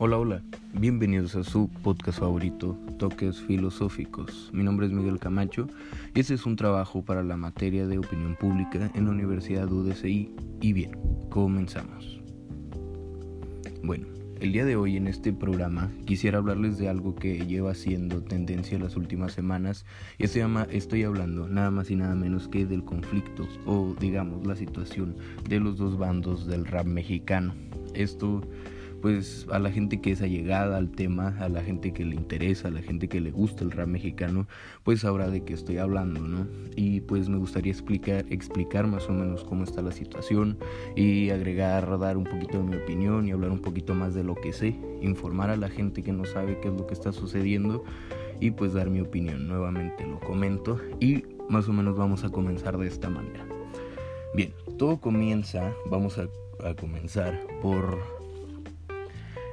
Hola, hola, bienvenidos a su podcast favorito, Toques Filosóficos. Mi nombre es Miguel Camacho y este es un trabajo para la materia de opinión pública en la Universidad UDCI. Y bien, comenzamos. Bueno, el día de hoy en este programa quisiera hablarles de algo que lleva siendo tendencia las últimas semanas y llama Estoy hablando nada más y nada menos que del conflicto o digamos la situación de los dos bandos del rap mexicano. Esto pues a la gente que es allegada al tema, a la gente que le interesa, a la gente que le gusta el rap mexicano, pues sabrá de qué estoy hablando, ¿no? Y pues me gustaría explicar, explicar más o menos cómo está la situación y agregar, dar un poquito de mi opinión y hablar un poquito más de lo que sé, informar a la gente que no sabe qué es lo que está sucediendo y pues dar mi opinión. Nuevamente lo comento y más o menos vamos a comenzar de esta manera. Bien, todo comienza, vamos a, a comenzar por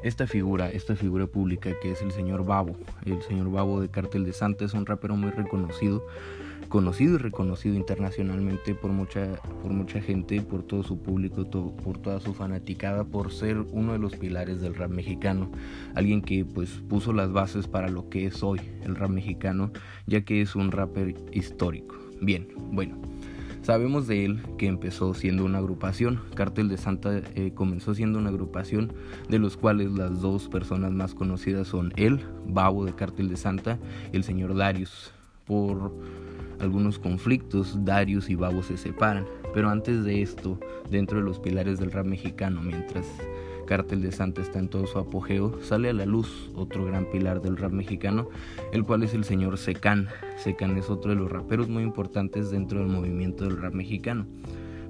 esta figura, esta figura pública que es el señor Babo, el señor Babo de Cartel de Santa, es un rapero muy reconocido, conocido y reconocido internacionalmente por mucha, por mucha gente, por todo su público, por toda su fanaticada, por ser uno de los pilares del rap mexicano, alguien que pues puso las bases para lo que es hoy el rap mexicano, ya que es un rapper histórico. Bien, bueno. Sabemos de él que empezó siendo una agrupación, Cártel de Santa eh, comenzó siendo una agrupación de los cuales las dos personas más conocidas son él, Babo de Cártel de Santa, y el señor Darius. Por algunos conflictos, Darius y Babo se separan, pero antes de esto, dentro de los pilares del rap mexicano, mientras Cártel de Santa está en todo su apogeo, sale a la luz otro gran pilar del rap mexicano, el cual es el señor Secan. Secan es otro de los raperos muy importantes dentro del movimiento del rap mexicano.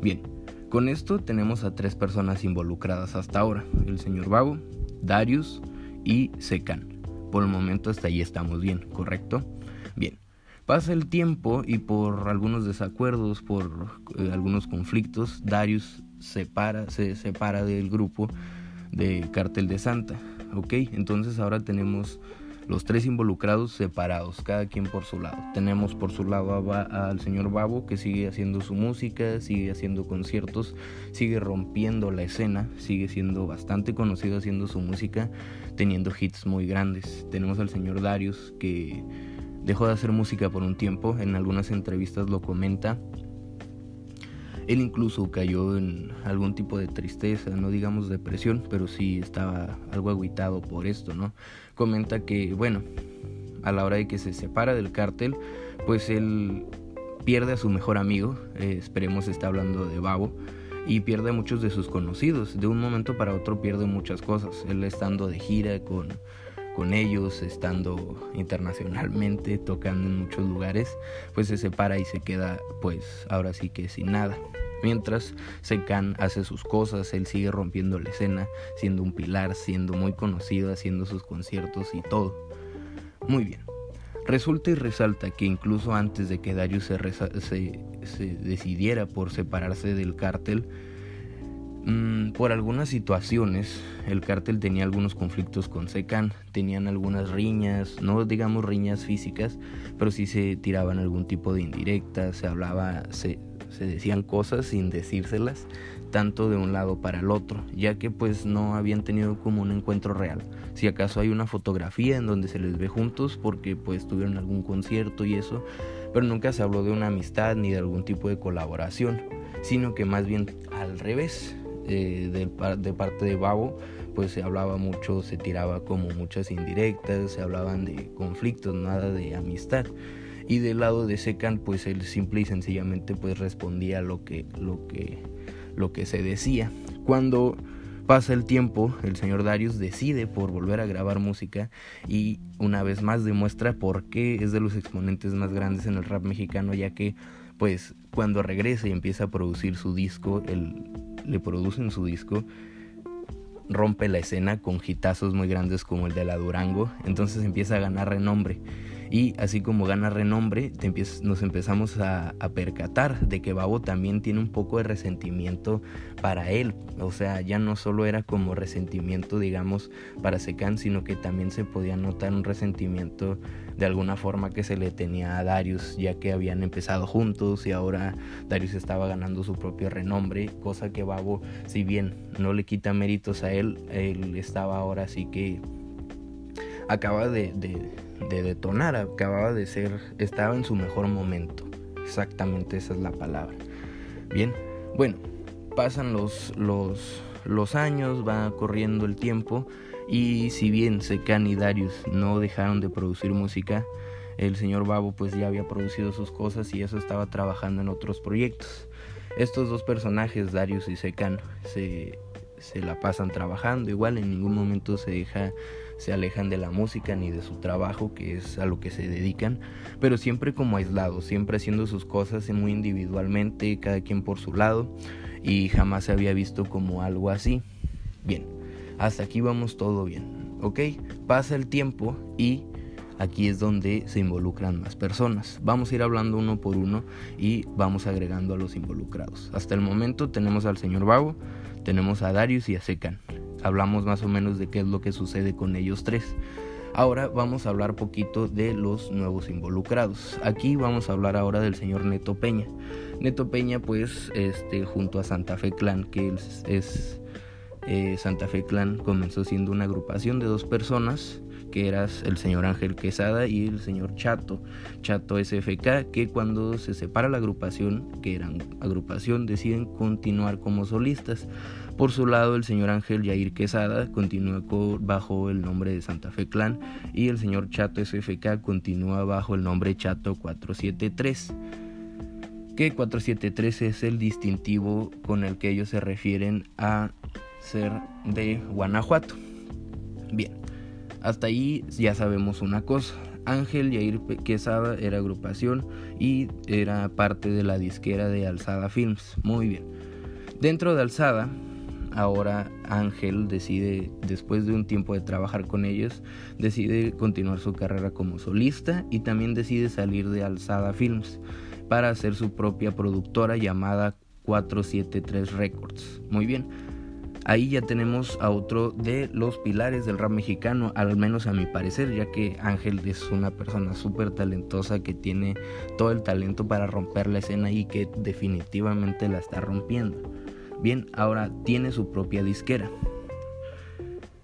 Bien, con esto tenemos a tres personas involucradas hasta ahora, el señor Vago, Darius y Secan. Por el momento hasta ahí estamos bien, ¿correcto? Bien. Pasa el tiempo y por algunos desacuerdos, por eh, algunos conflictos, Darius separa, se separa del grupo de Cartel de Santa. ¿Ok? Entonces ahora tenemos los tres involucrados separados, cada quien por su lado. Tenemos por su lado al señor Babo que sigue haciendo su música, sigue haciendo conciertos, sigue rompiendo la escena, sigue siendo bastante conocido haciendo su música, teniendo hits muy grandes. Tenemos al señor Darius que dejó de hacer música por un tiempo, en algunas entrevistas lo comenta, él incluso cayó en algún tipo de tristeza, no digamos depresión, pero sí estaba algo aguitado por esto, ¿no? Comenta que, bueno, a la hora de que se separa del cártel, pues él pierde a su mejor amigo, eh, esperemos está hablando de Babo, y pierde a muchos de sus conocidos. De un momento para otro pierde muchas cosas. Él estando de gira con con ellos, estando internacionalmente, tocando en muchos lugares, pues se separa y se queda pues ahora sí que sin nada. Mientras Secan hace sus cosas, él sigue rompiendo la escena, siendo un pilar, siendo muy conocido, haciendo sus conciertos y todo. Muy bien. Resulta y resalta que incluso antes de que Darius se, se decidiera por separarse del cártel, Mm, por algunas situaciones, el cártel tenía algunos conflictos con Secan, tenían algunas riñas, no digamos riñas físicas, pero sí se tiraban algún tipo de indirectas, se hablaba, se, se decían cosas sin decírselas, tanto de un lado para el otro, ya que pues no habían tenido como un encuentro real. Si acaso hay una fotografía en donde se les ve juntos porque pues tuvieron algún concierto y eso, pero nunca se habló de una amistad ni de algún tipo de colaboración, sino que más bien al revés eh, de, parte de Babo, pues se hablaba mucho, se tiraba como muchas indirectas, se hablaban de conflictos, nada de amistad. Y del lado de Secan, pues él simple y sencillamente pues respondía lo que, lo que, lo que se decía. Cuando pasa el tiempo, el señor Darius decide por volver a grabar música y una vez más demuestra por qué es de los exponentes más grandes en el rap mexicano, ya que pues cuando regresa y empieza a producir su disco, el le producen su disco, rompe la escena con hitazos muy grandes como el de la Durango, entonces empieza a ganar renombre. Y así como gana renombre, nos empezamos a, percatar de que Babo también tiene un poco de resentimiento para él. O sea, ya no solo era como resentimiento, digamos, para Secan, sino que también se podía notar un resentimiento de alguna forma que se le tenía a Darius, ya que habían empezado juntos y ahora Darius estaba ganando su propio renombre, cosa que Babo, si bien no le quita méritos a él, él estaba ahora así que acaba de, detonar, acababa de ser, estaba en su mejor momento. Exactamente esa es la palabra. Bien, bueno, pasan los, los, los años, va corriendo el tiempo y si bien Secan y Darius no dejaron de producir música, el señor Babo pues ya había producido sus cosas y eso estaba trabajando en otros proyectos. Estos dos personajes, Darius y Secan, se, se la pasan trabajando, igual en ningún momento se deja se alejan de la música ni de su trabajo, que es a lo que se dedican, pero siempre como aislados, siempre haciendo sus cosas muy individualmente, cada quien por su lado, y jamás se había visto como algo así. Bien, hasta aquí vamos todo bien, ¿ok? Pasa el tiempo y aquí es donde se involucran más personas. Vamos a ir hablando uno por uno y vamos agregando a los involucrados. Hasta el momento tenemos al señor Vago, tenemos a Darius y a Secan hablamos más o menos de qué es lo que sucede con ellos tres. Ahora vamos a hablar poquito de los nuevos involucrados. Aquí vamos a hablar ahora del señor Neto Peña. Neto Peña, pues, este, junto a Santa Fe Clan, que es, eh, Santa Fe Clan comenzó siendo una agrupación de dos personas que eras el señor Ángel Quesada y el señor Chato, Chato SFK, que cuando se separa la agrupación, que eran agrupación, deciden continuar como solistas. Por su lado, el señor Ángel Yair Quesada continúa bajo el nombre de Santa Fe Clan y el señor Chato SFK continúa bajo el nombre Chato 473 que 473 es el distintivo con el que ellos se refieren a ser de Guanajuato. Bien, hasta ahí ya sabemos una cosa. Ángel Yair Quesada era agrupación y era parte de la disquera de Alzada Films. Muy bien. Dentro de Alzada, ahora Ángel decide, después de un tiempo de trabajar con ellos, decide continuar su carrera como solista y también decide salir de Alzada Films para hacer su propia productora llamada 473 Records. Muy bien. Ahí ya tenemos a otro de los pilares del rap mexicano, al menos a mi parecer, ya que Ángel es una persona súper talentosa que tiene todo el talento para romper la escena y que definitivamente la está rompiendo. Bien, ahora tiene su propia disquera.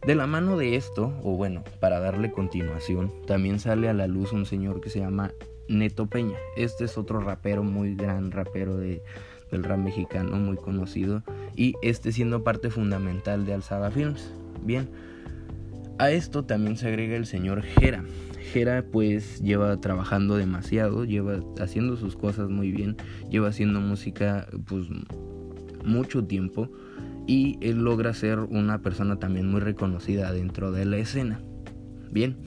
De la mano de esto, o bueno, para darle continuación, también sale a la luz un señor que se llama Neto Peña. Este es otro rapero, muy gran rapero de, del rap mexicano, muy conocido y este siendo parte fundamental de Alzada Films. Bien, a esto también se agrega el señor Jera. Jera pues lleva trabajando demasiado, lleva haciendo sus cosas muy bien, lleva haciendo música pues mucho tiempo y él logra ser una persona también muy reconocida dentro de la escena. Bien,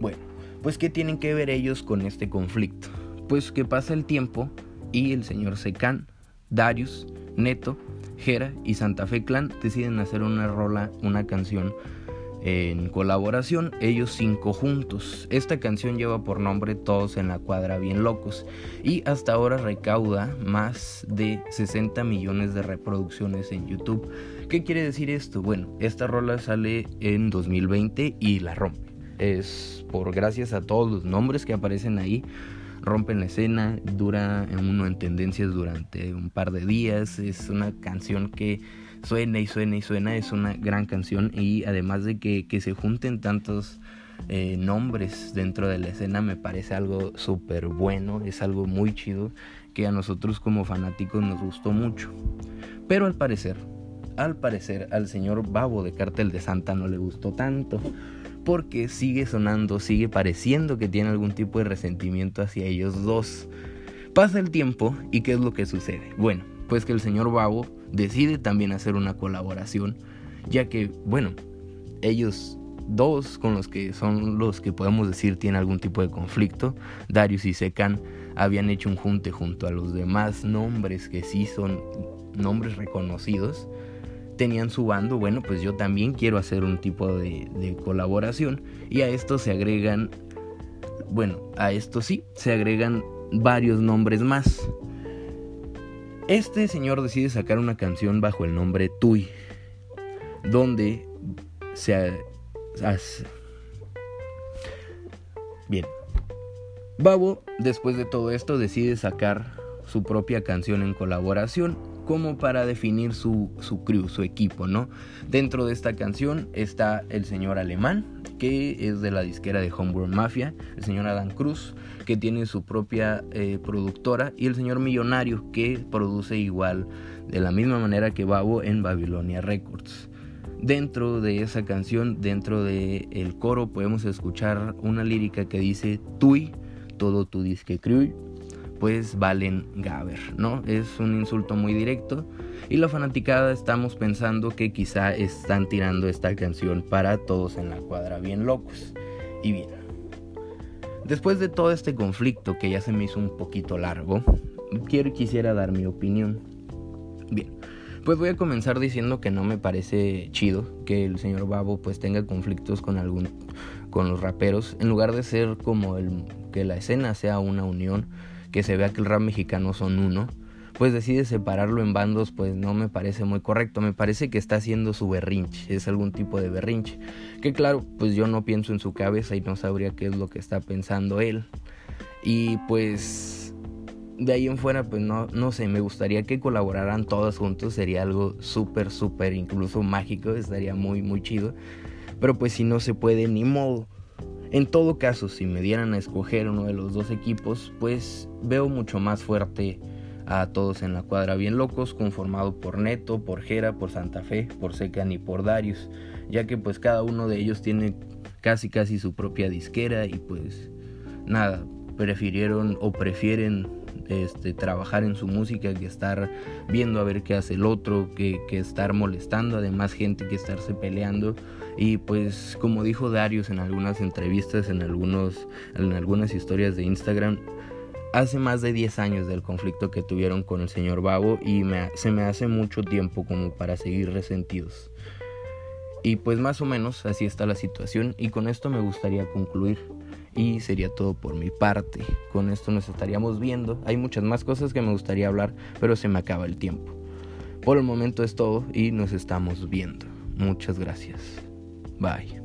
bueno, pues ¿qué tienen que ver ellos con este conflicto? Pues que pasa el tiempo y el señor Secan, Darius, Neto Jera y Santa Fe Clan deciden hacer una rola, una canción en colaboración, ellos cinco juntos. Esta canción lleva por nombre Todos en la cuadra bien locos y hasta ahora recauda más de 60 millones de reproducciones en YouTube. ¿Qué quiere decir esto? Bueno, esta rola sale en 2020 y la rompe. Es por gracias a todos los nombres que aparecen ahí rompen la escena, dura uno en tendencias durante un par de días, es una canción que suena y suena y suena, es una gran canción y además de que, se junten tantos eh, nombres dentro de la escena me parece algo súper bueno, es algo muy chido que a nosotros como fanáticos nos gustó mucho. Pero al parecer, al parecer al señor Babo de Cartel de Santa no le gustó tanto porque sigue sonando, sigue pareciendo que tiene algún tipo de resentimiento hacia ellos dos. Pasa el tiempo y ¿qué es lo que sucede? Bueno, pues que el señor Babo decide también hacer una colaboración, ya que, bueno, ellos dos con los que son los que podemos decir tienen algún tipo de conflicto, Darius y Secan, habían hecho un junte junto a los demás nombres que sí son nombres reconocidos tenían su bando, bueno, pues yo también quiero hacer un tipo de, colaboración y a esto se agregan bueno, a esto sí, se agregan varios nombres más. Este señor decide sacar una canción bajo el nombre Tui, donde se hace... Bien. Babo, después de todo esto, decide sacar su propia canción en colaboración como para definir su, su crew, su equipo, ¿no? Dentro de esta canción está el señor alemán, que es de la disquera de Homeworld Mafia, el señor Adam Cruz, que tiene su propia eh, productora, y el señor Millonario, que produce igual de la misma manera que Babo en Babilonia Records. Dentro de esa canción, dentro del el coro, podemos escuchar una lírica que dice: Tui, todo tu disque crew, pues valen Gaber, ¿no? Es un insulto muy directo y la fanaticada estamos pensando que quizá están tirando esta canción para todos en la cuadra bien locos. Y bien, después de todo este conflicto que ya se me hizo un poquito largo, quiero quisiera dar mi opinión. Bien, pues voy a comenzar diciendo que no me parece chido que el señor Babo pues tenga conflictos con algún con los raperos en lugar de ser como el que la escena sea una unión que se vea que el rap mexicano son uno, pues decide separarlo en bandos, pues no me parece muy correcto. Me parece que está haciendo su berrinche, es algún tipo de berrinche. Que claro, pues yo no pienso en su cabeza y no sabría qué es lo que está pensando él. Y pues de ahí en fuera, pues no, no sé, me gustaría que colaboraran todos juntos, sería algo súper, súper, incluso mágico, estaría muy, muy chido. Pero pues si no se puede, ni modo. En todo caso, si me dieran a escoger uno de los dos equipos, pues veo mucho más fuerte a todos en la cuadra. Bien locos, conformado por Neto, por Jera, por Santa Fe, por Secan y por Darius, ya que pues cada uno de ellos tiene casi casi su propia disquera y pues nada, prefirieron o prefieren este, trabajar en su música que estar viendo a ver qué hace el otro, que, que estar molestando a demás gente, que estarse peleando. Y pues como dijo Darius en algunas entrevistas, en, algunos, en algunas historias de Instagram, hace más de 10 años del conflicto que tuvieron con el señor Babo y se me hace mucho tiempo como para seguir resentidos. Y pues más o menos así está la situación y con esto me gustaría concluir. Y sería todo por mi parte. Con esto nos estaríamos viendo. Hay muchas más cosas que me gustaría hablar, pero se me acaba el tiempo. Por el momento es todo y nos estamos viendo. Muchas gracias. Bye.